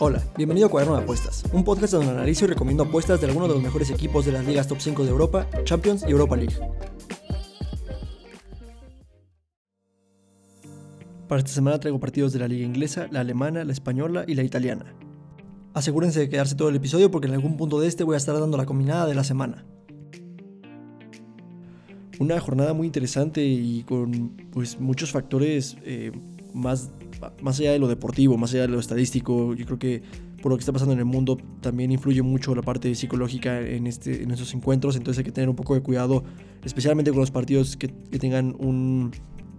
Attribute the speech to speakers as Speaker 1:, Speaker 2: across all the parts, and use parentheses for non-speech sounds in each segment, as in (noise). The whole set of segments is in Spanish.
Speaker 1: Hola, bienvenido a Cuaderno de Apuestas, un podcast donde analizo y recomiendo apuestas de algunos de los mejores equipos de las ligas top 5 de Europa, Champions y Europa League. Para esta semana traigo partidos de la liga inglesa, la alemana, la española y la italiana. Asegúrense de quedarse todo el episodio porque en algún punto de este voy a estar dando la combinada de la semana. Una jornada muy interesante y con pues, muchos factores eh, más, más allá de lo deportivo, más allá de lo estadístico. Yo creo que por lo que está pasando en el mundo también influye mucho la parte psicológica en, estos encuentros. Entonces hay que tener un poco de cuidado, especialmente con los partidos que, tengan un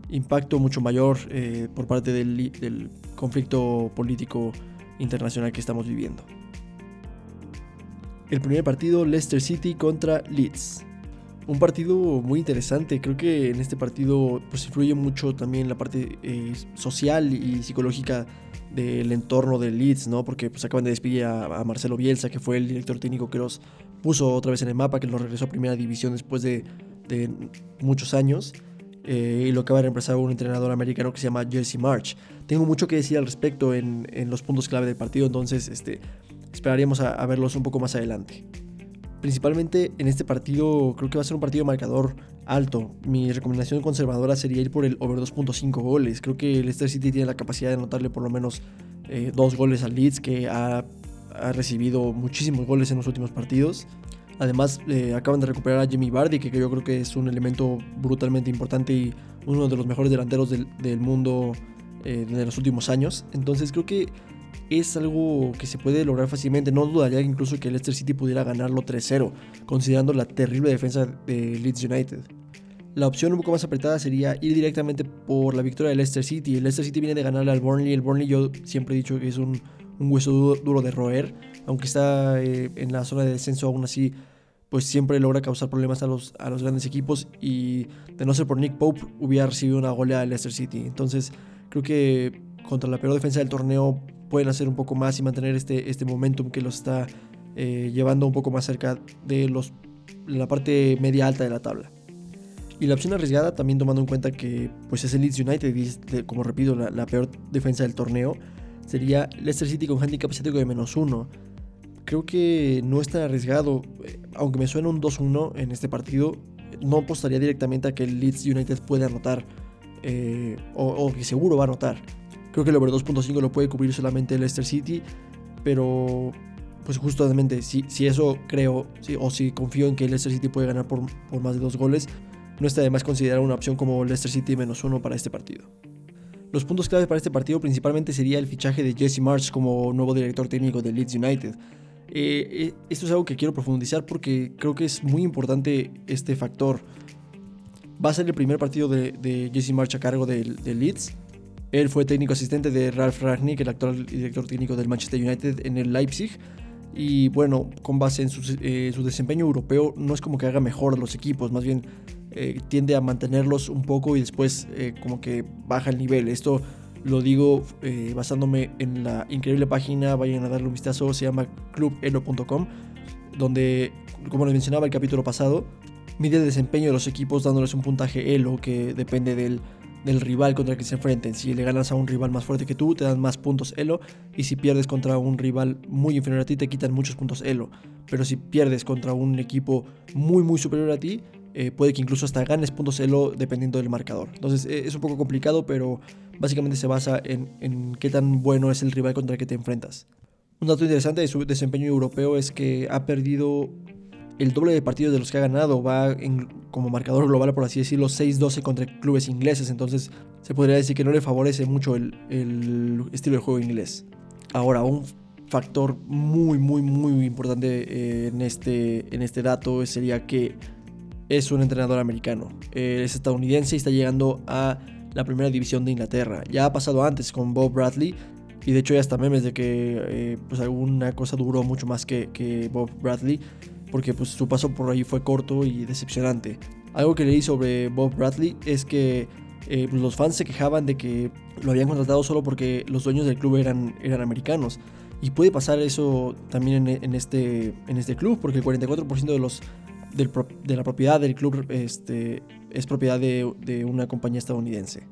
Speaker 1: impacto mucho mayor eh, por parte del conflicto político internacional que estamos viviendo. El primer partido, Leicester City contra Leeds. Un partido muy interesante, creo que en este partido pues influye mucho también la parte eh, social y psicológica del entorno de Leeds, ¿no? Porque pues acaban de despedir a, Marcelo Bielsa, que fue el director técnico que los puso otra vez en el mapa, que los regresó a primera división después de, muchos años. Eh, y lo acaba de reemplazar un entrenador americano que se llama Jesse March. Tengo mucho que decir al respecto en, los puntos clave del partido, entonces este, esperaríamos a, verlos un poco más adelante. Principalmente en este partido creo que va a ser un partido marcador alto. Mi recomendación conservadora sería ir por el over 2.5 goles. Creo que el Leicester City tiene la capacidad de anotarle por lo menos eh, dos goles al Leeds que ha, recibido muchísimos goles en los últimos partidos. Además, eh, acaban de recuperar a Jimmy Bardi, que, yo creo que es un elemento brutalmente importante y uno de los mejores delanteros del, mundo eh, de los últimos años. Entonces, creo que es algo que se puede lograr fácilmente. No dudaría incluso que Leicester City pudiera ganarlo 3-0, considerando la terrible defensa de Leeds United. La opción un poco más apretada sería ir directamente por la victoria de Leicester City. El Leicester City viene de ganarle al Burnley. El Burnley yo siempre he dicho que es un, hueso duro, de roer. Aunque está eh, en la zona de descenso aún así pues siempre logra causar problemas a los, a los grandes equipos y de no ser por Nick Pope hubiera recibido una goleada de Leicester City. Entonces creo que contra la peor defensa del torneo pueden hacer un poco más y mantener este, este momentum que los está eh, llevando un poco más cerca de los, la parte media alta de la tabla. Y la opción arriesgada, también tomando en cuenta que pues es el Leeds United como repito la, peor defensa del torneo, sería Leicester City con handicap asiático de menos uno creo que no es tan arriesgado. Aunque me suena un 2-1 en este partido, no apostaría directamente a que el Leeds United pueda anotar. Eh, o, que seguro va a anotar. Creo que el over 2.5 lo puede cubrir solamente el Leicester City. Pero, pues justamente, si, si eso creo, o si confío en que el Leicester City puede ganar por, por más de dos goles, no está de más considerar una opción como Leicester City menos uno para este partido. Los puntos clave para este partido principalmente sería el fichaje de Jesse March como nuevo director técnico de Leeds United. Eh, eh, esto es algo que quiero profundizar porque creo que es muy importante este factor. Va a ser el primer partido de, Jesse March a cargo del de Leeds. Él fue técnico asistente de Ralf Ragnick, el actual director técnico del Manchester United en el Leipzig. Y bueno, con base en su, eh, desempeño europeo, no es como que haga mejor a los equipos, más bien tiende a mantenerlos un poco y después como que baja el nivel. Esto lo digo eh, basándome en la increíble página, vayan a darle un vistazo, se llama clubelo.com, donde, como les mencionaba el capítulo pasado, mide el desempeño de los equipos dándoles un puntaje elo que depende del, del rival contra el que se enfrenten. Si le ganas a un rival más fuerte que tú, te dan más puntos elo. Y si pierdes contra un rival muy inferior a ti, te quitan muchos puntos elo. Pero si pierdes contra un equipo muy, muy superior a ti, eh, puede que incluso hasta ganes puntos elo dependiendo del marcador. Entonces eh, es un poco complicado, pero básicamente se basa en, qué tan bueno es el rival contra el que te enfrentas. Un dato interesante de su desempeño europeo es que ha perdido el doble de partidos de los que ha ganado. Va en, como marcador global, por así decirlo, 6-12 contra clubes ingleses. Entonces se podría decir que no le favorece mucho el, estilo de juego inglés. Ahora, un factor muy, muy, muy importante eh, en, este, en este dato sería que es un entrenador americano. es estadounidense y está llegando a la primera división de Inglaterra. Ya ha pasado antes con Bob Bradley. Y de hecho ya hasta memes de que eh, pues alguna cosa duró mucho más que, Bob Bradley. Porque pues su paso por ahí fue corto y decepcionante. Algo que leí sobre Bob Bradley es que eh, pues, los fans se quejaban de que lo habían contratado solo porque los dueños del club eran, eran americanos. Y puede pasar eso también en, este, en este club, porque el 44% de los de la propiedad del club este, es propiedad de, una compañía estadounidense.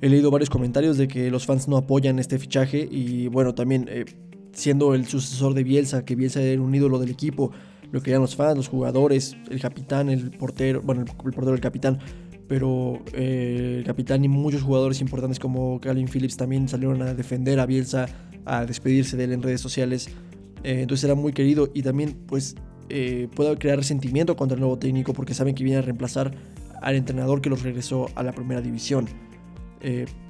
Speaker 1: He leído varios comentarios de que los fans no apoyan este fichaje y bueno, también eh, siendo el sucesor de Bielsa, que Bielsa era un ídolo del equipo, lo que eran los fans, los jugadores, el capitán, el portero, bueno, el, portero, el capitán, pero eh, el capitán y muchos jugadores importantes como Calvin Phillips también salieron a defender a Bielsa, a despedirse de él en redes sociales. Eh, entonces era muy querido y también pues puede crear resentimiento contra el nuevo técnico porque saben que viene a reemplazar al entrenador que los regresó a la primera división.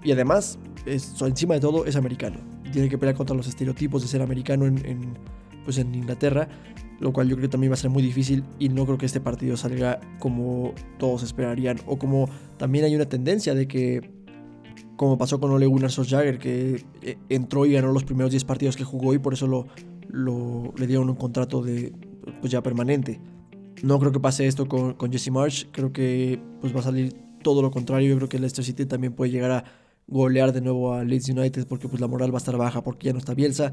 Speaker 1: Y además, encima de todo, es americano. Tiene que pelear contra los estereotipos de ser americano en, pues en Inglaterra lo cual yo creo que también va a ser muy difícil y no creo que este partido salga como todos esperarían o como también hay una tendencia de que como pasó con Ole Gunnar Solskjaer que eh, entró y ganó los primeros 10 partidos que jugó y por eso lo, lo le dieron un contrato de pues ya permanente. No creo que pase esto con, con Jesse Marsh, creo que pues va a salir todo lo contrario, yo creo que Leicester City también puede llegar a golear de nuevo a Leeds United porque pues la moral va a estar baja porque ya no está Bielsa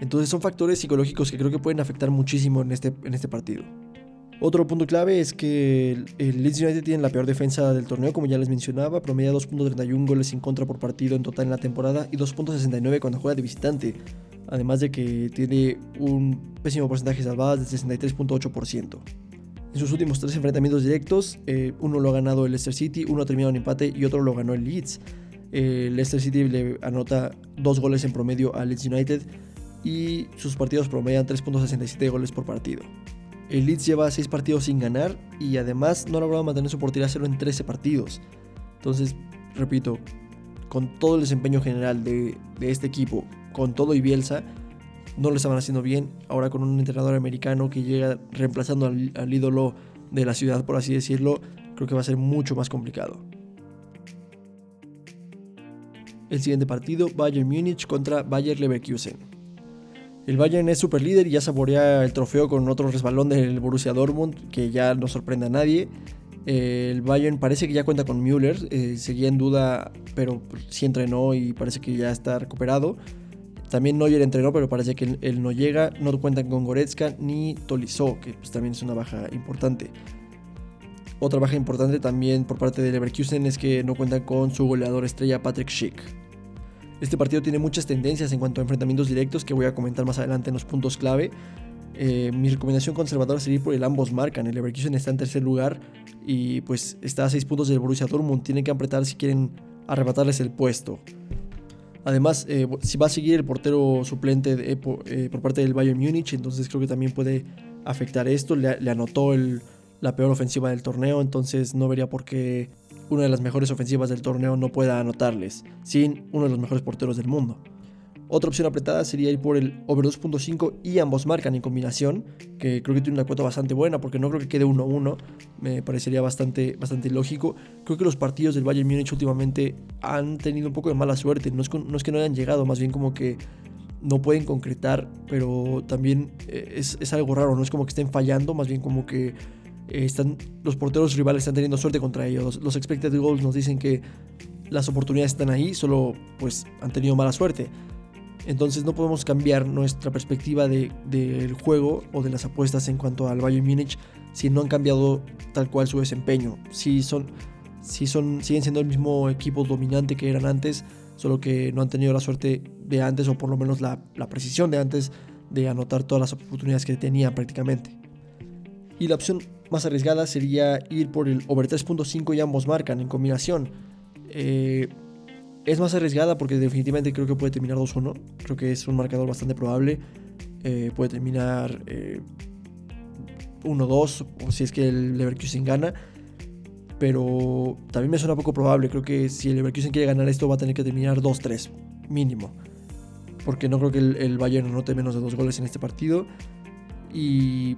Speaker 1: entonces son factores psicológicos que creo que pueden afectar muchísimo en este, en este partido. Otro punto clave es que el Leeds United tiene la peor defensa del torneo, como ya les mencionaba, promedia 2.31 goles en contra por partido en total en la temporada y 2.69 cuando juega de visitante, además de que tiene un pésimo porcentaje de salvadas de 63.8%. En sus últimos tres enfrentamientos directos, eh, uno lo ha ganado el Leicester City, uno ha terminado en empate y otro lo ganó el Leeds. El Leicester City le anota dos goles en promedio al Leeds United y sus partidos promedian 3.67 goles por partido. El Leeds lleva 6 partidos sin ganar y además no ha logrado mantener su portería cero en 13 partidos. Entonces, repito, con todo el desempeño general de, este equipo, con todo y Bielsa, no lo estaban haciendo bien. Ahora con un entrenador americano que llega reemplazando al, ídolo de la ciudad, por así decirlo, creo que va a ser mucho más complicado. El siguiente partido, Bayern Múnich contra Bayer Leverkusen. El Bayern es super líder y ya saborea el trofeo con otro resbalón del Borussia Dortmund, que ya no sorprende a nadie. El Bayern parece que ya cuenta con Müller, eh, seguía en duda, pero sí entrenó y parece que ya está recuperado. También Neuer entrenó, pero parece que él, no llega. No cuentan con Goretzka ni Tolisso, que pues, también es una baja importante. Otra baja importante también por parte de Leverkusen es que no cuentan con su goleador estrella Patrick Schick. Este partido tiene muchas tendencias en cuanto a enfrentamientos directos que voy a comentar más adelante en los puntos clave. Eh, mi recomendación conservadora sería por el ambos marcan. El Leverkusen está en tercer lugar y pues está a 6 puntos del Borussia Dortmund. Tienen que apretar si quieren arrebatarles el puesto. Además, eh, si va a seguir el portero suplente eh, por, parte del Bayern Múnich, entonces creo que también puede afectar esto. Le, anotó la peor ofensiva del torneo, entonces no vería por qué una de las mejores ofensivas del torneo no pueda anotarles, sin uno de los mejores porteros del mundo. Otra opción apretada sería ir por el over 2.5 y ambos marcan en combinación, que creo que tiene una cuota bastante buena porque no creo que quede 1-1, me parecería bastante, bastante lógico. Creo que los partidos del Bayern Múnich últimamente han tenido un poco de mala suerte, no es, no es que no hayan llegado, más bien como que no pueden concretar, pero también eh, es, es algo raro, no es como que estén fallando, más bien como que eh, están, los porteros rivales están teniendo suerte contra ellos. Los expected goals nos dicen que las oportunidades están ahí, solo pues han tenido mala suerte. Entonces no podemos cambiar nuestra perspectiva del juego o de las apuestas en cuanto al Bayern Múnich si no han cambiado tal cual su desempeño. Si son, si son, siguen siendo el mismo equipo dominante que eran antes, solo que no han tenido la suerte de antes o por lo menos la, la precisión de antes de anotar todas las oportunidades que tenían prácticamente. Y la opción más arriesgada sería ir por el over 3.5 y ambos marcan en combinación. Eh, es más arriesgada porque definitivamente creo que puede terminar 2-1. Creo que es un marcador bastante probable. Eh, puede terminar 1-2 eh, o si es que el Leverkusen gana. Pero también me suena poco probable. Creo que si el Leverkusen quiere ganar esto va a tener que terminar 2-3 mínimo. Porque no creo que el, el Bayern anote menos de dos goles en este partido. Y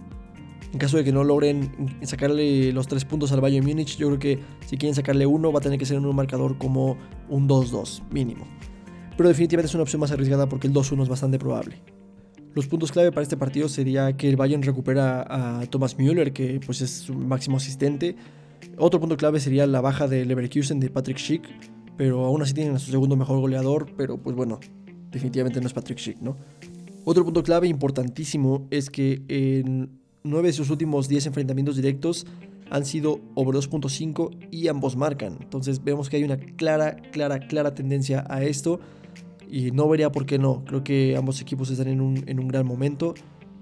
Speaker 1: en caso de que no logren sacarle los tres puntos al Bayern Múnich, yo creo que si quieren sacarle uno va a tener que ser en un marcador como un 2-2 mínimo. Pero definitivamente es una opción más arriesgada porque el 2-1 es bastante probable. Los puntos clave para este partido sería que el Bayern recupera a Thomas Müller, que pues es su máximo asistente. Otro punto clave sería la baja de Leverkusen de Patrick Schick, pero aún así tienen a su segundo mejor goleador, pero pues bueno, definitivamente no es Patrick Schick, ¿no? Otro punto clave importantísimo es que en 9 de sus últimos 10 enfrentamientos directos han sido over 2.5 y ambos marcan. Entonces vemos que hay una clara, clara, clara tendencia a esto y no vería por qué no. Creo que ambos equipos están en un, en un gran momento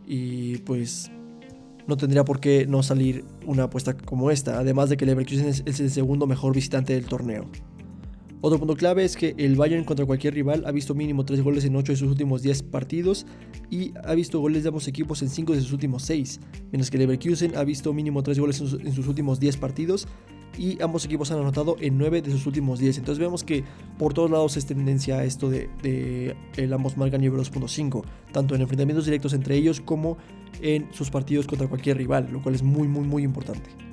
Speaker 1: y pues no tendría por qué no salir una apuesta como esta, además de que Leverkusen es, es el segundo mejor visitante del torneo. Otro punto clave es que el Bayern contra cualquier rival ha visto mínimo 3 goles en 8 de sus últimos 10 partidos y ha visto goles de ambos equipos en 5 de sus últimos 6, mientras que Leverkusen ha visto mínimo 3 goles en sus, últimos 10 partidos y ambos equipos han anotado en 9 de sus últimos 10. Entonces vemos que por todos lados es tendencia esto de, el ambos marcan nivel 2.5, tanto en enfrentamientos directos entre ellos como en sus partidos contra cualquier rival, lo cual es muy muy muy importante.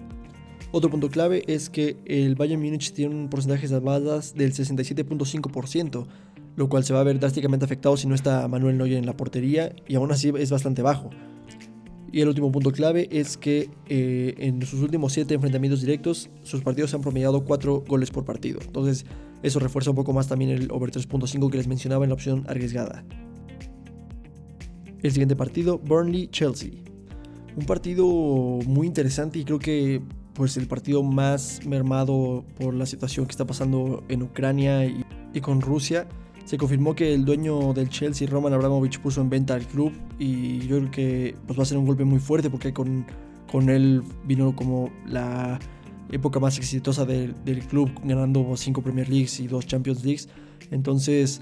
Speaker 1: Otro punto clave es que el Bayern Múnich tiene un porcentaje de salvadas del 67.5%, lo cual se va a ver drásticamente afectado si no está Manuel Neuer en la portería y aún así es bastante bajo. Y el último punto clave es que eh, en sus últimos 7 enfrentamientos directos, sus partidos han promediado 4 goles por partido. Entonces, eso refuerza un poco más también el over 3.5 que les mencionaba en la opción arriesgada. El siguiente partido, Burnley-Chelsea. Un partido muy interesante y creo que pues el partido más mermado por la situación que está pasando en Ucrania y, con Rusia. Se confirmó que el dueño del Chelsea, Roman Abramovich, puso en venta al club y yo creo que pues, va a ser un golpe muy fuerte porque con, con él vino como la época más exitosa del, club, ganando 5 Premier Leagues y 2 Champions Leagues. Entonces,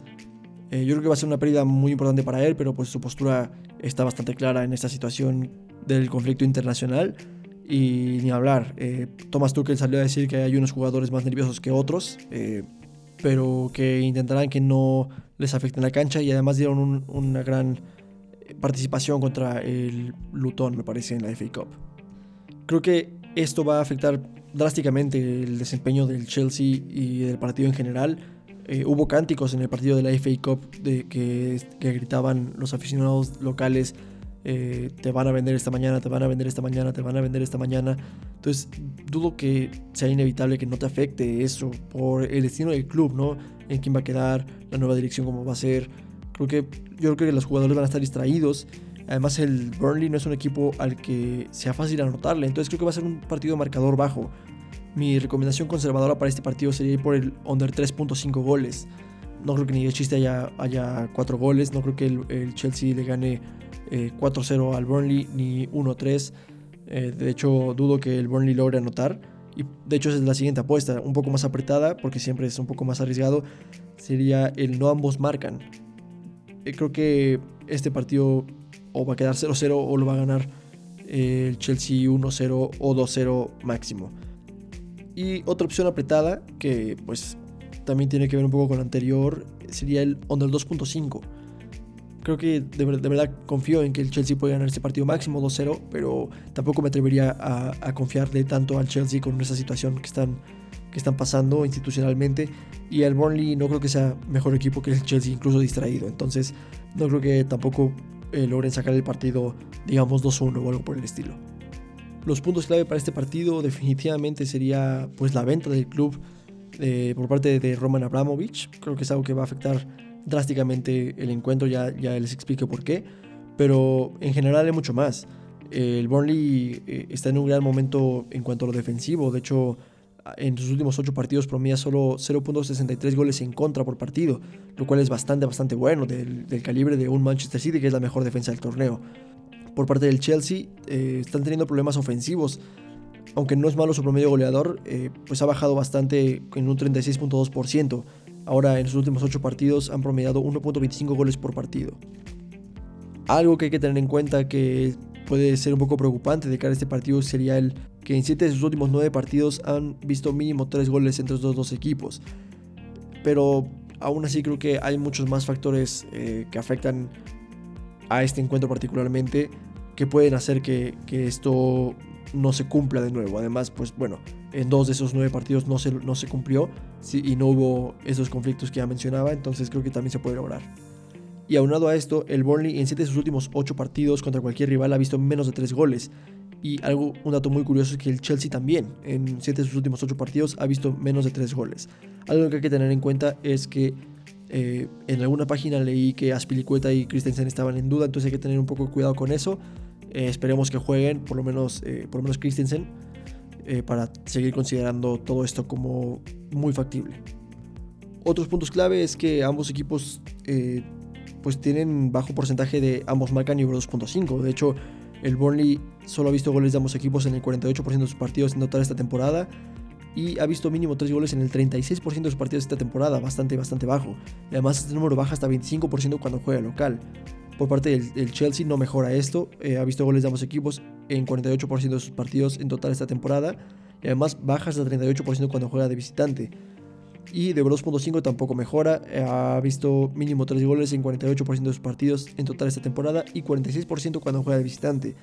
Speaker 1: eh, yo creo que va a ser una pérdida muy importante para él, pero pues su postura está bastante clara en esta situación del conflicto internacional. Y ni hablar, eh, Thomas Tuchel salió a decir que hay unos jugadores más nerviosos que otros, eh, pero que intentarán que no les afecte en la cancha y además dieron una gran participación contra el Luton, me parece, en la FA Cup. Creo que esto va a afectar drásticamente el desempeño del Chelsea y del partido en general. Eh, hubo cánticos en el partido de la FA Cup de que, que gritaban los aficionados locales eh, te van a vender esta mañana, te van a vender esta mañana, te van a vender esta mañana. Entonces, dudo que sea inevitable que no te afecte eso por el destino del club, ¿no? En quién va a quedar, la nueva dirección, cómo va a ser. Creo que, yo creo que los jugadores van a estar distraídos. Además, el Burnley no es un equipo al que sea fácil anotarle. Entonces, creo que va a ser un partido marcador bajo. Mi recomendación conservadora para este partido sería ir por el under 3.5 goles. No creo que ni de chiste haya, haya 4 goles. No creo que el Chelsea le gane 4-0 eh, al Burnley ni 1-3. Eh, de hecho, dudo que el Burnley logre anotar. Y de hecho, esa es la siguiente apuesta, un poco más apretada, porque siempre es un poco más arriesgado. Sería el no ambos marcan. Eh, creo que este partido o va a quedar 0-0 o lo va a ganar el Chelsea 1-0 o 2-0 máximo. Y otra opción apretada, que pues también tiene que ver un poco con la anterior, sería el under 2.5 creo que de, verdad confío en que el Chelsea puede ganar este partido máximo 2-0, pero tampoco me atrevería a, confiarle tanto al Chelsea con esa situación que están, que están pasando institucionalmente. Y el Burnley no creo que sea mejor equipo que el Chelsea, incluso distraído. Entonces, no creo que tampoco eh, logren sacar el partido, digamos, 2-1 o algo por el estilo. Los puntos clave para este partido definitivamente sería pues la venta del club eh, por parte de Roman Abramovich. Creo que es algo que va a afectar drásticamente el encuentro, ya, ya les explico por qué, pero en general hay mucho más. El Burnley eh, está en un gran momento en cuanto a lo defensivo, de hecho en sus últimos 8 partidos promedia solo 0.63 goles en contra por partido, lo cual es bastante, bastante bueno del, calibre de un Manchester City que es la mejor defensa del torneo. Por parte del Chelsea eh, están teniendo problemas ofensivos, aunque no es malo su promedio goleador, eh, pues ha bajado bastante en un 36.2%. Ahora en sus últimos 8 partidos han promediado 1.25 goles por partido. Algo que hay que tener en cuenta que puede ser un poco preocupante de cara a este partido sería el que en 7 de sus últimos 9 partidos han visto mínimo 3 goles entre los dos equipos. Pero aún así creo que hay muchos más factores eh, que afectan a este encuentro particularmente que pueden hacer que, que esto no se cumpla de nuevo. Además, pues bueno, en dos de esos nueve partidos no se, no se cumplió y no hubo esos conflictos que ya mencionaba, entonces creo que también se puede lograr. Y aunado a esto, el Burnley en siete de sus últimos ocho partidos contra cualquier rival ha visto menos de tres goles. Y algo, un dato muy curioso es que el Chelsea también, en siete de sus últimos ocho partidos, ha visto menos de tres goles. Algo que hay que tener en cuenta es que eh, en alguna página leí que Aspilicueta y Christensen estaban en duda, entonces hay que tener un poco de cuidado con eso. Eh, esperemos que jueguen, por lo menos, eh, por lo menos Christensen. eh, para seguir considerando todo esto como muy factible. Otros puntos clave es que ambos equipos pues tienen bajo porcentaje de ambos marcan nivel 2.5. De hecho, el Burnley solo ha visto goles de ambos equipos en el 48% de sus partidos en total esta temporada y ha visto mínimo 3 goles en el 36% de sus partidos esta temporada, bastante, bastante bajo. Y además este número baja hasta 25% cuando juega local. Por parte del, Chelsea no mejora esto, eh, ha visto goles de ambos equipos en 48% de sus partidos en total esta temporada y además baja hasta 38% cuando juega de visitante. Y de 2.5 tampoco mejora, eh, ha visto mínimo 3 goles en 48% de sus partidos en total esta temporada y 46% cuando juega de visitante.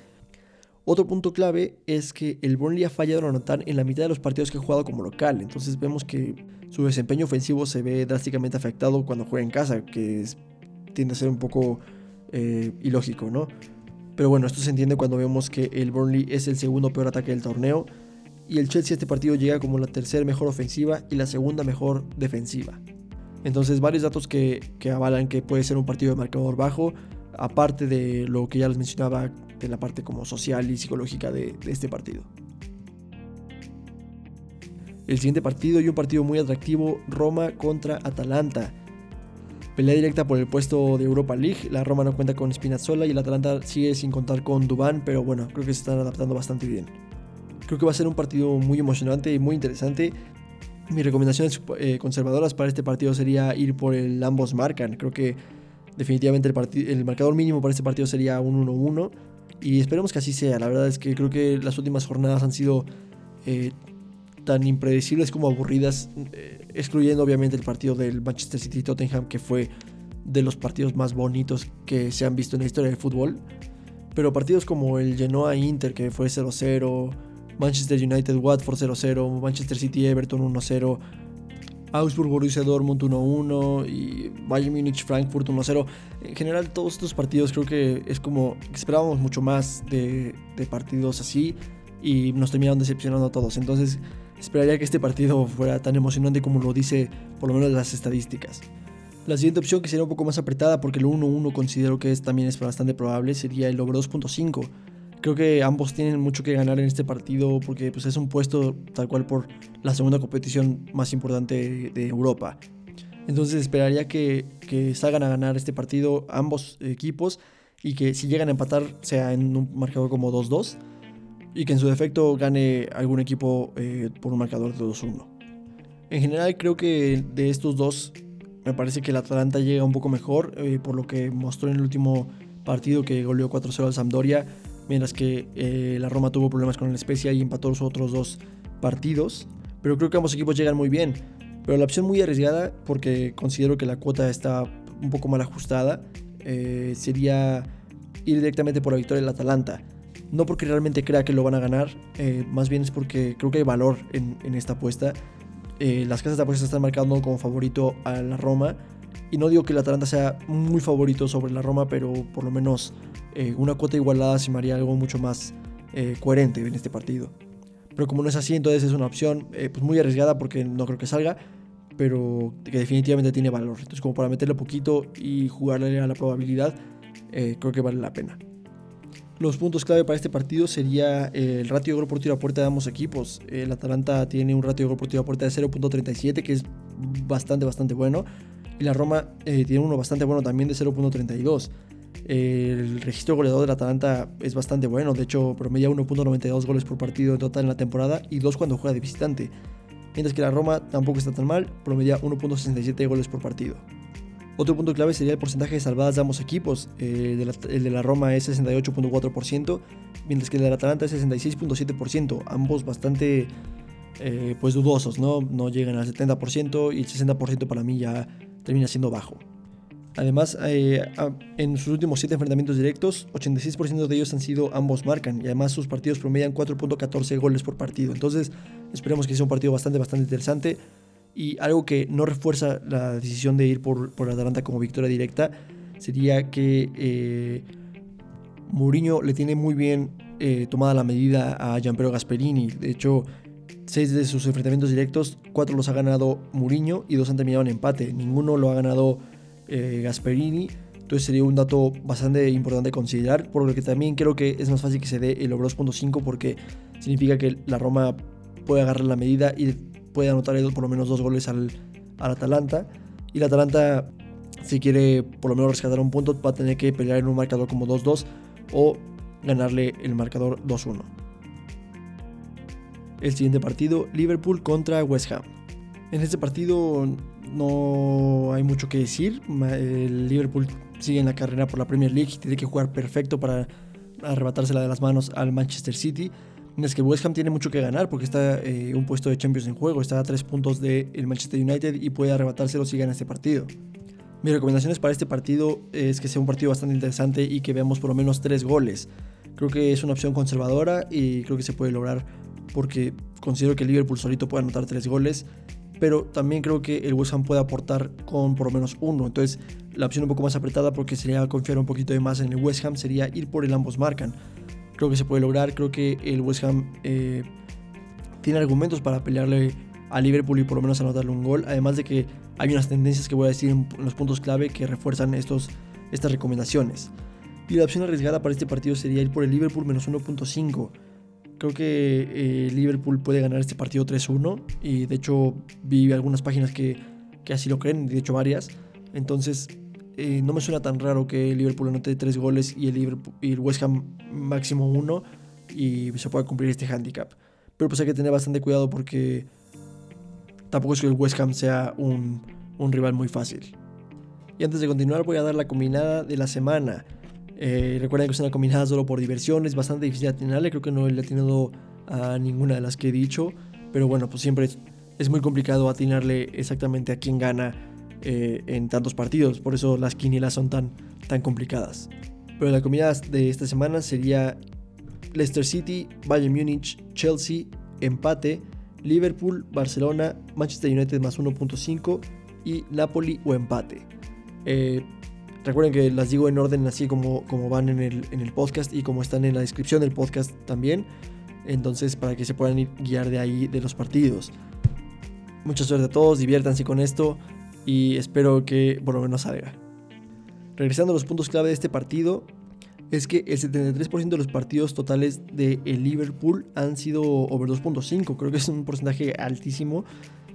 Speaker 1: Otro punto clave es que el Burnley ha fallado en anotar en la mitad de los partidos que ha jugado como local, entonces vemos que su desempeño ofensivo se ve drásticamente afectado cuando juega en casa, que tiende a ser un poco eh, ilógico, ¿no? Pero bueno, esto se entiende cuando vemos que el Burnley es el segundo peor ataque del torneo y el Chelsea este partido llega como la tercera mejor ofensiva y la segunda mejor defensiva. Entonces varios datos que, avalan que puede ser un partido de marcador bajo, aparte de lo que ya les mencionaba de la parte como social y psicológica de este partido. El siguiente partido y un partido muy atractivo, Roma contra Atalanta. Pelea directa por el puesto de Europa League. La Roma no cuenta con Spinazzola y el Atalanta sigue sin contar con Dubán, pero bueno, creo que se están adaptando bastante bien. Creo que va a ser un partido muy emocionante y muy interesante. Mis recomendaciones eh, conservadoras para este partido sería ir por el ambos marcan. Creo que definitivamente el, el marcador mínimo para este partido sería un 1-1 y esperemos que así sea. La verdad es que creo que las últimas jornadas han sido eh, tan impredecibles como aburridas, eh, excluyendo obviamente el partido del Manchester City Tottenham, que fue de los partidos más bonitos que se han visto en la historia del fútbol. Pero partidos como el Genoa Inter, que fue 0-0, Manchester United Watford 0-0, Manchester City Everton 1-0, Augsburg Borussia Dortmund 1-1 y Bayern Munich Frankfurt 1-0. En general todos estos partidos creo que es como esperábamos mucho más de, de partidos así y nos terminaron decepcionando a todos. Entonces esperaría que este partido fuera tan emocionante como lo dice por lo menos las estadísticas. La siguiente opción que sería un poco más apretada porque el 1-1 considero que es, también es bastante probable sería el over 2.5. Creo que ambos tienen mucho que ganar en este partido porque pues, es un puesto tal cual por la segunda competición más importante de Europa. Entonces esperaría que, que salgan a ganar este partido ambos equipos y que si llegan a empatar sea en un marcador como 2-2 y que en su defecto gane algún equipo eh, por un marcador de 2-1. En general creo que de estos dos me parece que el Atalanta llega un poco mejor eh, por lo que mostró en el último partido que goleó 4-0 al Sampdoria, mientras que eh, la Roma tuvo problemas con el Spezia y empató los otros dos partidos. Pero creo que ambos equipos llegan muy bien. Pero la opción muy arriesgada, porque considero que la cuota está un poco mal ajustada, sería ir directamente por la victoria del Atalanta no porque realmente crea que lo van a ganar, eh, más bien es porque creo que hay valor en, esta apuesta. Eh, las casas de apuestas están marcando como favorito a la Roma. Y no digo que el Atalanta sea muy favorito sobre la Roma, pero por lo menos eh, una cuota igualada haría algo mucho más coherente en este partido. Pero como no es así, entonces es una opción pues muy arriesgada porque no creo que salga, pero que definitivamente tiene valor. Entonces como para meterle poquito y jugarle a la probabilidad, creo que vale la pena. Los puntos clave para este partido sería eh, el ratio de gol por tiro a puerta de ambos equipos. El Atalanta tiene un ratio de gol por tiro a puerta de 0.37, que es bastante, bastante bueno. Y la Roma eh, tiene uno bastante bueno también de 0.32. El registro goleador del Atalanta es bastante bueno, de hecho promedia 1.92 goles por partido en total en la temporada y 2 cuando juega de visitante. Mientras que la Roma tampoco está tan mal, promedia 1.67 goles por partido. Otro punto clave sería el porcentaje de salvadas de ambos equipos. el de la Roma es 68.4%, mientras que el de la Atalanta es 66.7%. Ambos bastante eh, pues dudosos, ¿no? No llegan al 70% y el 60% para mí ya termina siendo bajo. Además, eh, en sus últimos 7 enfrentamientos directos, 86% de ellos han sido ambos marcan y además sus partidos promedian 4.14 goles por partido. Entonces, esperemos que sea un partido bastante, bastante interesante. Y algo que no refuerza la decisión de ir por, por Atalanta como victoria directa sería que eh, Mourinho le tiene muy bien eh, tomada la medida a Gianpero Gasperini. De hecho, seis de sus enfrentamientos directos, cuatro los ha ganado Mourinho y dos han terminado en empate. Ninguno lo ha ganado eh, Gasperini. Entonces sería un dato bastante importante considerar, por lo que también creo que es más fácil que se dé el over 2.5 porque significa que la Roma puede agarrar la medida y puede anotar por lo menos dos goles al, al Atalanta. Y el Atalanta, si quiere por lo menos rescatar un punto, va a tener que pelear en un marcador como 2-2 o ganarle el marcador 2-1. El siguiente partido, Liverpool contra West Ham. En este partido no hay mucho que decir. El Liverpool sigue en la carrera por la Premier League y tiene que jugar perfecto para arrebatársela de las manos al Manchester City. Es que West Ham tiene mucho que ganar porque está eh, un puesto de Champions en juego, está a tres puntos del Manchester United y puede arrebatárselo si gana este partido. Mis recomendaciones para este partido es que sea un partido bastante interesante y que veamos por lo menos tres goles. Creo que es una opción conservadora y creo que se puede lograr porque considero que Liverpool solito puede anotar tres goles, pero también creo que el West Ham puede aportar con por lo menos uno. Entonces, la opción un poco más apretada porque sería confiar un poquito de más en el West Ham sería ir por el ambos marcan. Creo que se puede lograr, creo que el West Ham eh, tiene argumentos para pelearle a Liverpool y por lo menos anotarle un gol, además de que hay unas tendencias que voy a decir en los puntos clave que refuerzan estos, estas recomendaciones. Y la opción arriesgada para este partido sería ir por el Liverpool menos 1.5. Creo que eh, Liverpool puede ganar este partido 3-1 y de hecho vi algunas páginas que, que, así lo creen, de hecho varias. Entonces no me suena tan raro que Liverpool anote 3 goles y el, Liverpool, el West Ham máximo 1 y se pueda cumplir este handicap. Pero pues hay que tener bastante cuidado porque tampoco es que el West Ham sea un, un rival muy fácil. Y antes de continuar voy a dar la combinada de la semana. Eh, recuerden que es una combinada solo por diversión, es bastante difícil atinarle, creo que no le he atinado a ninguna de las que he dicho, pero bueno, pues siempre es, muy complicado atinarle exactamente a quién gana eh, en tantos partidos, por eso las quinielas son tan, tan complicadas. Pero la combinada de esta semana sería Leicester City, Bayern Múnich, Chelsea, empate, Liverpool, Barcelona, Manchester United más 1.5 y Napoli o empate. Eh, Recuerden que las digo en orden así como, como van en el, en el podcast y como están en la descripción del podcast también. Entonces, para que se puedan ir guiar de ahí de los partidos. Mucha suerte a todos, diviértanse con esto y espero que por lo menos salga. Regresando a los puntos clave de este partido, es que el 73% de los partidos totales de el Liverpool han sido over 2.5. Creo que es un porcentaje altísimo.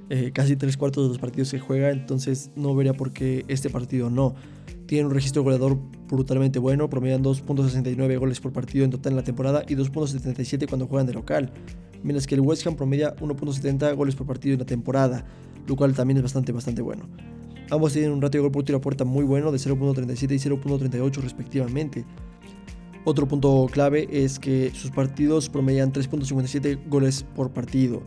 Speaker 1: Eh, casi tres cuartos de los partidos que juega, entonces no vería por qué este partido no tiene un registro goleador brutalmente bueno, promedian 2.69 goles por partido en total en la temporada y 2.77 cuando juegan de local, mientras que el West Ham promedia 1.70 goles por partido en la temporada, lo cual también es bastante, bastante bueno. Ambos tienen un ratio de gol por tiro a puerta muy bueno de 0.37 y 0.38 respectivamente. Otro punto clave es que sus partidos promedian 3.57 goles por partido.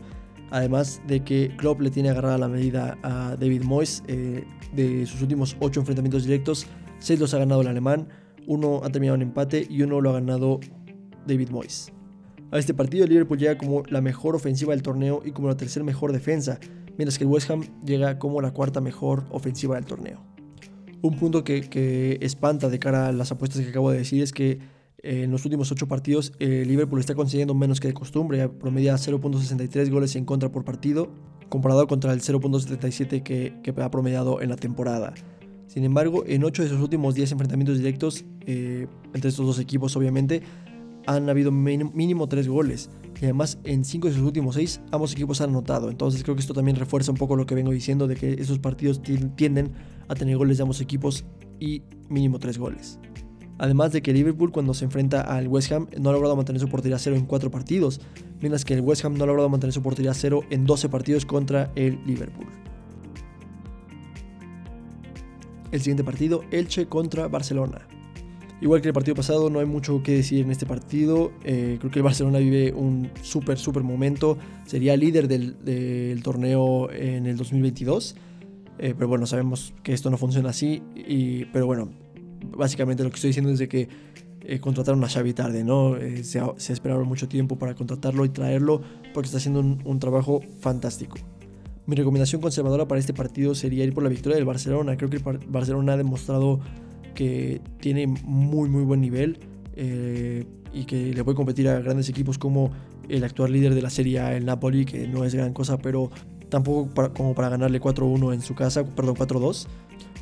Speaker 1: Además de que Klopp le tiene agarrada la medida a David Moyes. Eh, de sus últimos 8 enfrentamientos directos, 6 los ha ganado el alemán, uno ha terminado en empate y uno lo ha ganado David Moyes. A este partido el Liverpool llega como la mejor ofensiva del torneo y como la tercera mejor defensa, mientras que el West Ham llega como la cuarta mejor ofensiva del torneo. Un punto que, espanta de cara a las apuestas que acabo de decir es que en los últimos 8 partidos, el Liverpool está consiguiendo menos que de costumbre, promedia 0.63 goles en contra por partido, comparado contra el 0.77 que, que, ha promediado en la temporada. Sin embargo, en 8 de sus últimos 10 enfrentamientos directos, eh, entre estos dos equipos obviamente, han habido mínimo 3 goles. Y además, en 5 de sus últimos 6, ambos equipos han anotado. Entonces creo que esto también refuerza un poco lo que vengo diciendo de que esos partidos tienden a tener goles de ambos equipos y mínimo 3 goles. Además de que Liverpool cuando se enfrenta al West Ham no ha logrado mantener su portería cero en 4 partidos, mientras que el West Ham no ha logrado mantener su portería cero en 12 partidos contra el Liverpool. El siguiente partido, Elche contra Barcelona. Igual que el partido pasado, no hay mucho que decir en este partido. Eh, creo que el Barcelona vive un súper, súper momento. Sería líder del, torneo en el 2022. Eh, pero bueno, sabemos que esto no funciona así. Y, pero bueno, básicamente lo que estoy diciendo es de que eh, contrataron a Xavi tarde, ¿no? Eh, se, se, esperaron mucho tiempo para contratarlo y traerlo porque está haciendo un, trabajo fantástico. Mi recomendación conservadora para este partido sería ir por la victoria del Barcelona. Creo que el Barcelona ha demostrado que tiene muy muy buen nivel eh, y que le puede competir a grandes equipos como el actual líder de la Serie A, el Napoli, que no es gran cosa, pero tampoco como para ganarle 4-1 en su casa, perdón, 4-2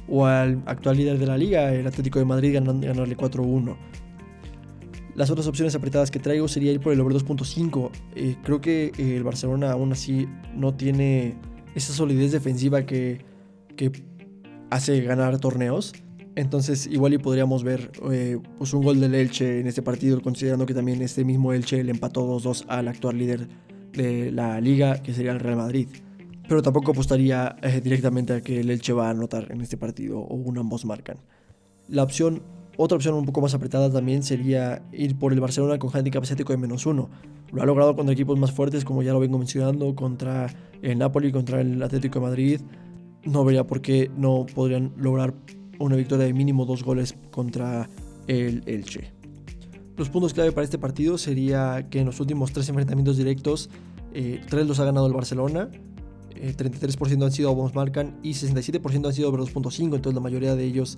Speaker 1: o al actual líder de la liga, el Atlético de Madrid, ganarle 4-1. Las otras opciones apretadas que traigo sería ir por el over 2.5. Eh, creo que eh, el Barcelona aún así no tiene esa solidez defensiva que hace ganar torneos. Entonces igual y podríamos ver eh, pues un gol del Elche en este partido, considerando que también este mismo Elche le empató 2-2 al actual líder de la liga, que sería el Real Madrid. Pero tampoco apostaría directamente a que el Elche va a anotar en este partido o un ambos marcan. La opción otra opción un poco más apretada también sería ir por el Barcelona con handicap asiático de menos uno. Lo ha logrado contra equipos más fuertes, como ya lo vengo mencionando, contra el Napoli, contra el Atlético de Madrid. No vería por qué no podrían lograr una victoria de mínimo dos goles contra el Elche. Los puntos clave para este partido sería que en los últimos tres enfrentamientos directos, eh, tres los ha ganado el Barcelona, 33% eh, han sido a marcan y 67% han sido over 2.5, entonces la mayoría de ellos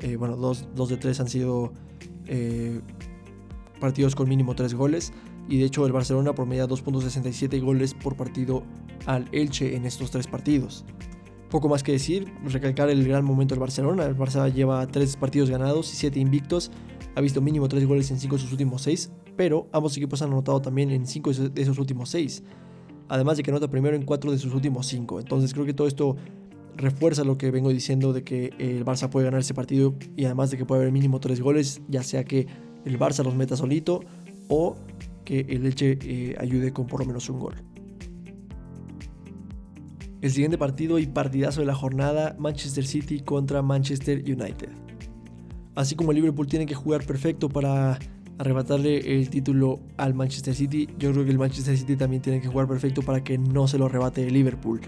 Speaker 1: eh, bueno, dos, de tres han sido eh, partidos con mínimo tres goles. Y de hecho el Barcelona promedia 2.67 goles por partido al Elche en estos tres partidos. Poco más que decir, recalcar el gran momento del Barcelona. El Barça lleva tres partidos ganados y siete invictos. Ha visto mínimo tres goles en cinco de sus últimos seis, pero ambos equipos han anotado también en cinco de esos últimos seis. Además de que anota primero en cuatro de sus últimos cinco. Entonces creo que todo esto refuerza lo que vengo diciendo de que el Barça puede ganar ese partido y además de que puede haber mínimo tres goles, ya sea que el Barça los meta solito o que el Leche eh, ayude con por lo menos un gol. El siguiente partido y partidazo de la jornada, Manchester City contra Manchester United. Así como Liverpool tiene que jugar perfecto para arrebatarle el título al Manchester City, yo creo que el Manchester City también tiene que jugar perfecto para que no se lo arrebate Liverpool.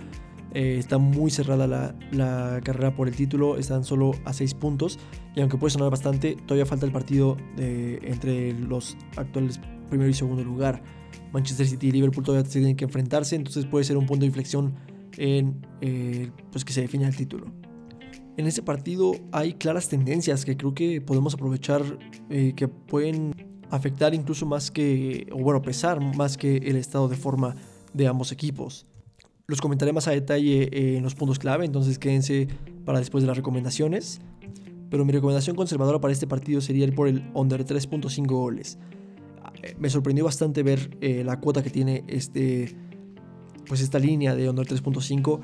Speaker 1: Eh, está muy cerrada la, carrera por el título, están solo a 6 puntos y aunque puede sonar bastante, todavía falta el partido entre los actuales primero y segundo lugar. Manchester City y Liverpool todavía se tienen que enfrentarse, entonces puede ser un punto de inflexión en eh, pues que se define el título. En este partido hay claras tendencias que creo que podemos aprovechar eh, que pueden afectar incluso más que, o bueno, pesar más que el estado de forma de ambos equipos. Los comentaré más a detalle eh, en los puntos clave, entonces quédense para después de las recomendaciones. Pero mi recomendación conservadora para este partido sería ir por el under 3.5 goles. Eh, me sorprendió bastante ver eh, la cuota que tiene este, pues esta línea de under 3.5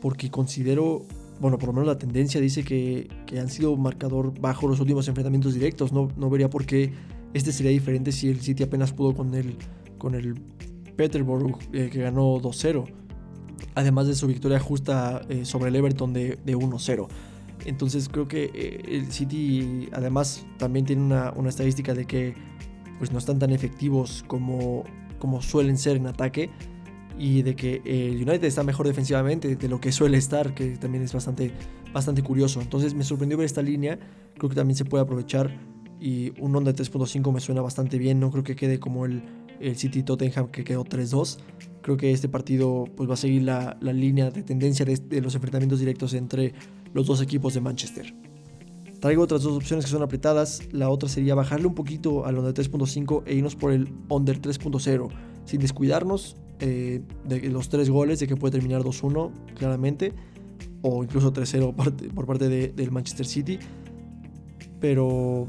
Speaker 1: porque considero, bueno, por lo menos la tendencia dice que, han sido marcador bajo los últimos enfrentamientos directos. No, no vería por qué este sería diferente si el City apenas pudo con el, con el Peterborough que ganó 2-0 además de su victoria justa eh, sobre el Everton de, 1-0. Entonces creo que eh, el City además también tiene una, estadística de que pues no están tan efectivos como, como suelen ser en ataque y de que el United está mejor defensivamente de lo que suele estar, que también es bastante, bastante curioso. Entonces me sorprendió ver esta línea, creo que también se puede aprovechar y un Honda 3.5 me suena bastante bien, no creo que quede como el, el City Tottenham que quedó 3-2. Creo que este partido pues, va a seguir la, línea de tendencia de, los enfrentamientos directos entre los dos equipos de Manchester. Traigo otras dos opciones que son apretadas. La otra sería bajarle un poquito al under 3.5 e irnos por el under 3.0, sin descuidarnos eh, de los tres goles, de que puede terminar 2-1 claramente, o incluso 3-0 por parte del Manchester City. Pero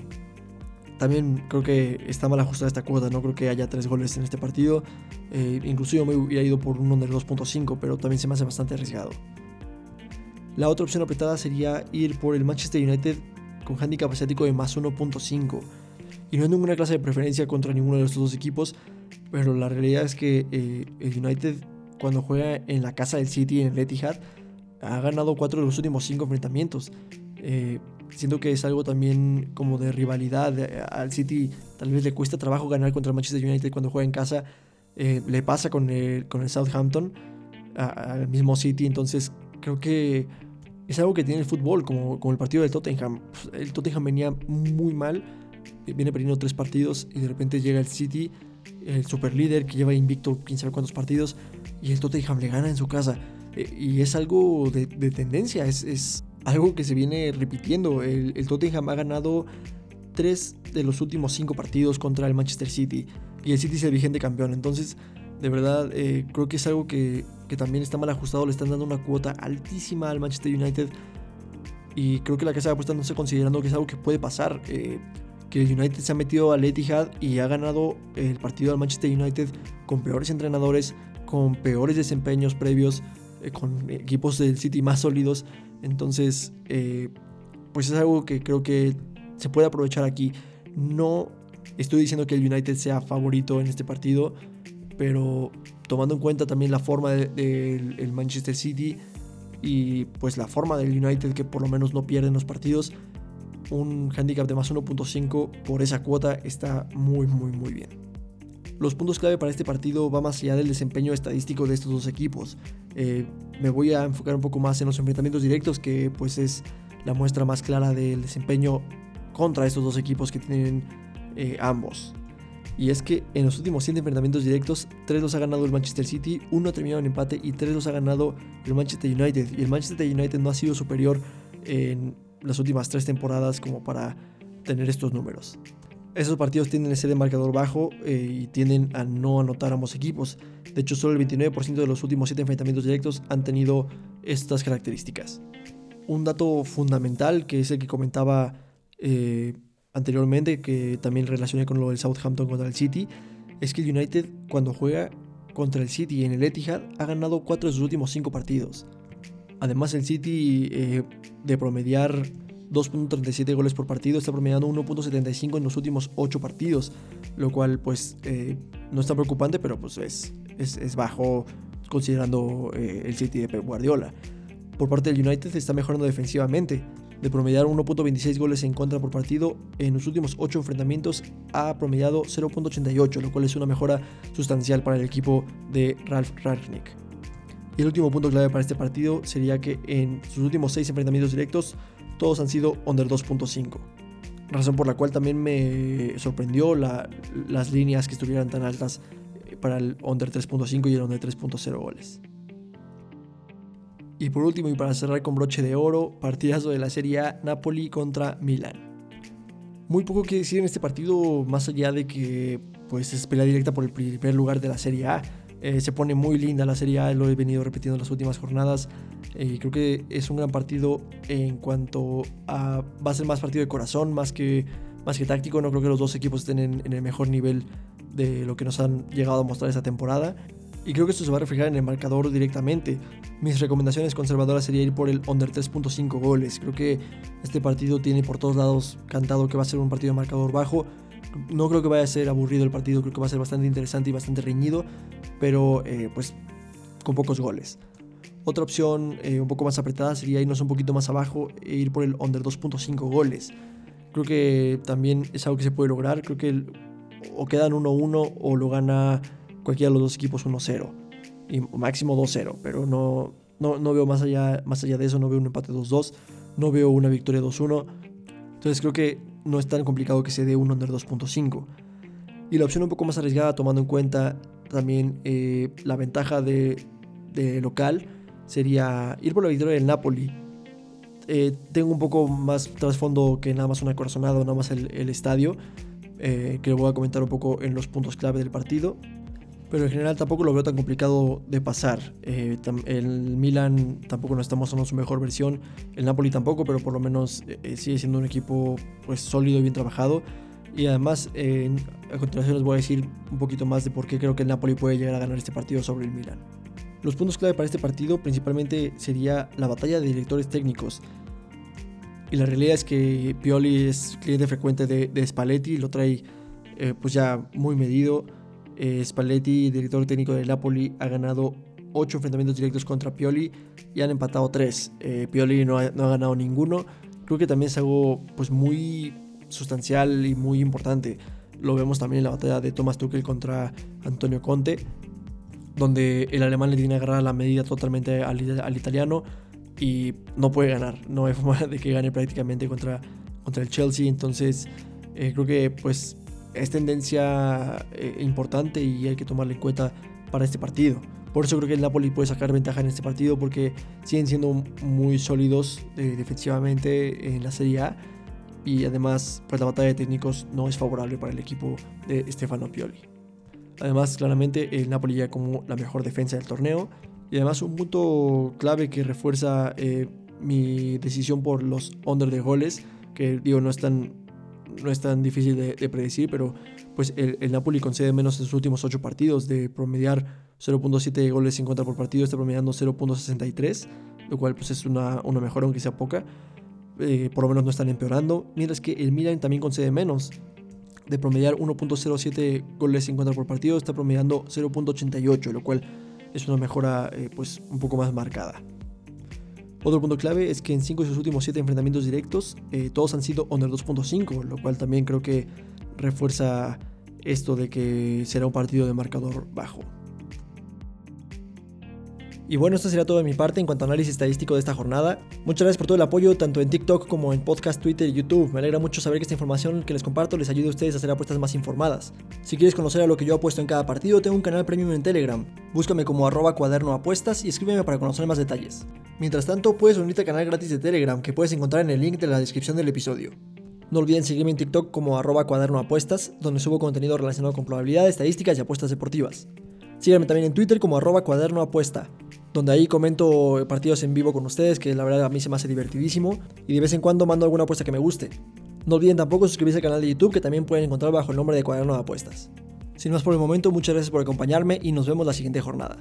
Speaker 1: también creo que está mal ajustada esta cuota, no creo que haya tres goles en este partido. Eh, inclusive me hubiera ido por un under 2.5, pero también se me hace bastante arriesgado. La otra opción apretada sería ir por el Manchester United con handicap asiático de más 1.5. Y no es ninguna clase de preferencia contra ninguno de estos dos equipos, pero la realidad es que eh, el United cuando juega en la casa del City en el Etihad ha ganado 4 de los últimos 5 enfrentamientos. Eh, siento que es algo también como de rivalidad. Al City tal vez le cuesta trabajo ganar contra el Manchester United cuando juega en casa. Eh, le pasa con el, con el Southampton, al mismo City. Entonces creo que es algo que tiene el fútbol, como, como el partido del Tottenham. El Tottenham venía muy mal, viene perdiendo tres partidos y de repente llega el City, el super líder que lleva invicto quién sabe cuántos partidos, y el Tottenham le gana en su casa. Eh, y es algo de, de tendencia, es, es algo que se viene repitiendo. El, Tottenham ha ganado tres de los últimos cinco partidos contra el Manchester City y el City es el vigente campeón. Entonces, de verdad, eh, creo que es algo que, también está mal ajustado. Le están dando una cuota altísima al Manchester United y creo que la casa de apuestas no está considerando que es algo que puede pasar. Eh, que el United se ha metido al Etihad y ha ganado el partido al Manchester United con peores entrenadores, con peores desempeños previos, eh, con equipos del City más sólidos. Entonces, eh, pues es algo que creo que se puede aprovechar aquí. No estoy diciendo que el United sea favorito en este partido, pero tomando en cuenta también la forma del Manchester City y pues la forma del United que por lo menos no pierden los partidos, un handicap de más 1.5 por esa cuota está muy muy muy bien. Los puntos clave para este partido va más allá del desempeño estadístico de estos dos equipos. Eh, me voy a enfocar un poco más en los enfrentamientos directos, que pues es la muestra más clara del desempeño contra estos dos equipos que tienen eh, ambos. Y es que en los últimos 7 enfrentamientos directos, 3 los ha ganado el Manchester City, 1 ha terminado en empate y 3 los ha ganado el Manchester United. Y el Manchester United no ha sido superior en las últimas 3 temporadas como para tener estos números. Esos partidos tienden a ser de marcador bajo eh, y tienden a no anotar ambos equipos. De hecho, solo el 29% de los últimos 7 enfrentamientos directos han tenido estas características. Un dato fundamental, que es el que comentaba eh, anteriormente, que también relacioné con lo del Southampton contra el City, es que el United cuando juega contra el City en el Etihad ha ganado 4 de sus últimos 5 partidos. Además el City eh, de promediar 2.37 goles por partido está promediando 1.75 en los últimos 8 partidos, lo cual pues eh, no está preocupante, pero pues es, es, bajo considerando eh, el City de Pep Guardiola. Por parte del United está mejorando defensivamente, de promediar 1.26 goles en contra por partido, en los últimos 8 enfrentamientos ha promediado 0.88, lo cual es una mejora sustancial para el equipo de Ralph Ragnick. Y el último punto clave para este partido sería que en sus últimos 6 enfrentamientos directos, todos han sido under 2.5. Razón por la cual también me sorprendió las líneas que estuvieran tan altas eh, para el under 3.5 y el under 3.0 goles. Y por último, y para cerrar con broche de oro, partidazo de la Serie A, Napoli contra Milan. Muy poco que decir en este partido, más allá de que pues es pelea directa por el primer lugar de la Serie A. Eh, se pone muy linda la Serie A, lo he venido repitiendo en las últimas jornadas. eh, creo que es un gran partido en cuanto a. Va a ser más partido de corazón, más que, más que táctico. No creo que los dos equipos estén en, en el mejor nivel de lo que nos han llegado a mostrar esta temporada y creo que esto se va a reflejar en el marcador directamente. Mis recomendaciones conservadoras sería ir por el under 3.5 goles. Creo que este partido tiene por todos lados cantado que va a ser un partido de marcador bajo. No creo que vaya a ser aburrido el partido, creo que va a ser bastante interesante y bastante reñido, pero eh, pues con pocos goles. Otra opción eh, un poco más apretada sería irnos un poquito más abajo e ir por el under 2.5 goles. Creo que también es algo que se puede lograr. Creo que o quedan 1-1 o lo gana cualquiera de los dos equipos 1-0 y máximo 2-0, pero no, no, veo más allá, más allá de eso, no veo un empate 2-2, no veo una victoria 2-1, entonces creo que no es tan complicado que se dé un under 2.5. Y la opción un poco más arriesgada, tomando en cuenta también eh, la ventaja de, local, sería ir por la victoria del Napoli. Eh, tengo un poco más trasfondo que nada más una corazonada nada más el, estadio, eh, que lo voy a comentar un poco en los puntos clave del partido pero en general tampoco lo veo tan complicado de pasar. Eh, el Milan tampoco no está mostrando su mejor versión, el Napoli tampoco, pero por lo menos eh, eh, sigue siendo un equipo pues sólido y bien trabajado. Y además, a continuación les voy a decir un poquito más de por qué creo que el Napoli puede llegar a ganar este partido sobre el Milan. Los puntos clave para este partido principalmente sería la batalla de directores técnicos. Y la realidad es que Pioli es cliente frecuente de, de Spalletti, lo trae pues ya muy medido eh, Spalletti, director técnico del Napoli, ha ganado 8 enfrentamientos directos contra Pioli y han empatado 3. Eh, Pioli no ha, ganado ninguno. Creo que también es algo pues, muy sustancial y muy importante. Lo vemos también en la batalla de Thomas Tuchel contra Antonio Conte, donde el alemán le tiene agarrada la medida totalmente al, italiano y no puede ganar. No hay (laughs) forma de que gane prácticamente contra, contra el Chelsea. Entonces, eh, creo que pues es tendencia eh, importante y hay que tomarla en cuenta para este partido. Por eso creo que el Napoli puede sacar ventaja en este partido porque siguen siendo muy sólidos eh, defensivamente en la Serie A y además pues la batalla de técnicos no es favorable para el equipo de Stefano Pioli. Además claramente el Napoli ya como la mejor defensa del torneo y además un punto clave que refuerza eh, mi decisión por los under de goles que digo no están no es tan difícil de, predecir, pero pues el, Napoli concede menos en sus últimos 8 partidos, de promediar 0.7 goles en contra por partido, está promediando 0.63, lo cual pues es una, una mejora aunque sea poca. Eh, por lo menos no están empeorando, mientras que el Milan también concede menos, de promediar 1.07 goles en contra por partido, está promediando 0.88, lo cual es una mejora eh, pues un poco más marcada. Otro punto clave es que en 5 de sus últimos 7 enfrentamientos directos, eh, todos han sido under 2.5, lo cual también creo que refuerza esto de que será un partido de marcador bajo. Y bueno, esto sería todo de mi parte en cuanto a análisis estadístico de esta jornada. Muchas gracias por todo el apoyo, tanto en TikTok como en podcast, Twitter y YouTube. Me alegra mucho saber que esta información que les comparto les ayude a ustedes a hacer apuestas más informadas. Si quieres conocer a lo que yo apuesto en cada partido, tengo un canal premium en Telegram. Búscame como arroba cuaderno y escríbeme para conocer más detalles. Mientras tanto, puedes unirte al canal gratis de Telegram que puedes encontrar en el link de la descripción del episodio. No olviden seguirme en TikTok como arroba cuaderno donde subo contenido relacionado con probabilidades, estadísticas y apuestas deportivas. Síganme también en Twitter como arroba donde ahí comento partidos en vivo con ustedes, que la verdad a mí se me hace divertidísimo, y de vez en cuando mando alguna apuesta que me guste. No olviden tampoco suscribirse al canal de YouTube, que también pueden encontrar bajo el nombre de Cuaderno de Apuestas. Sin más por el momento, muchas gracias por acompañarme y nos vemos la siguiente jornada.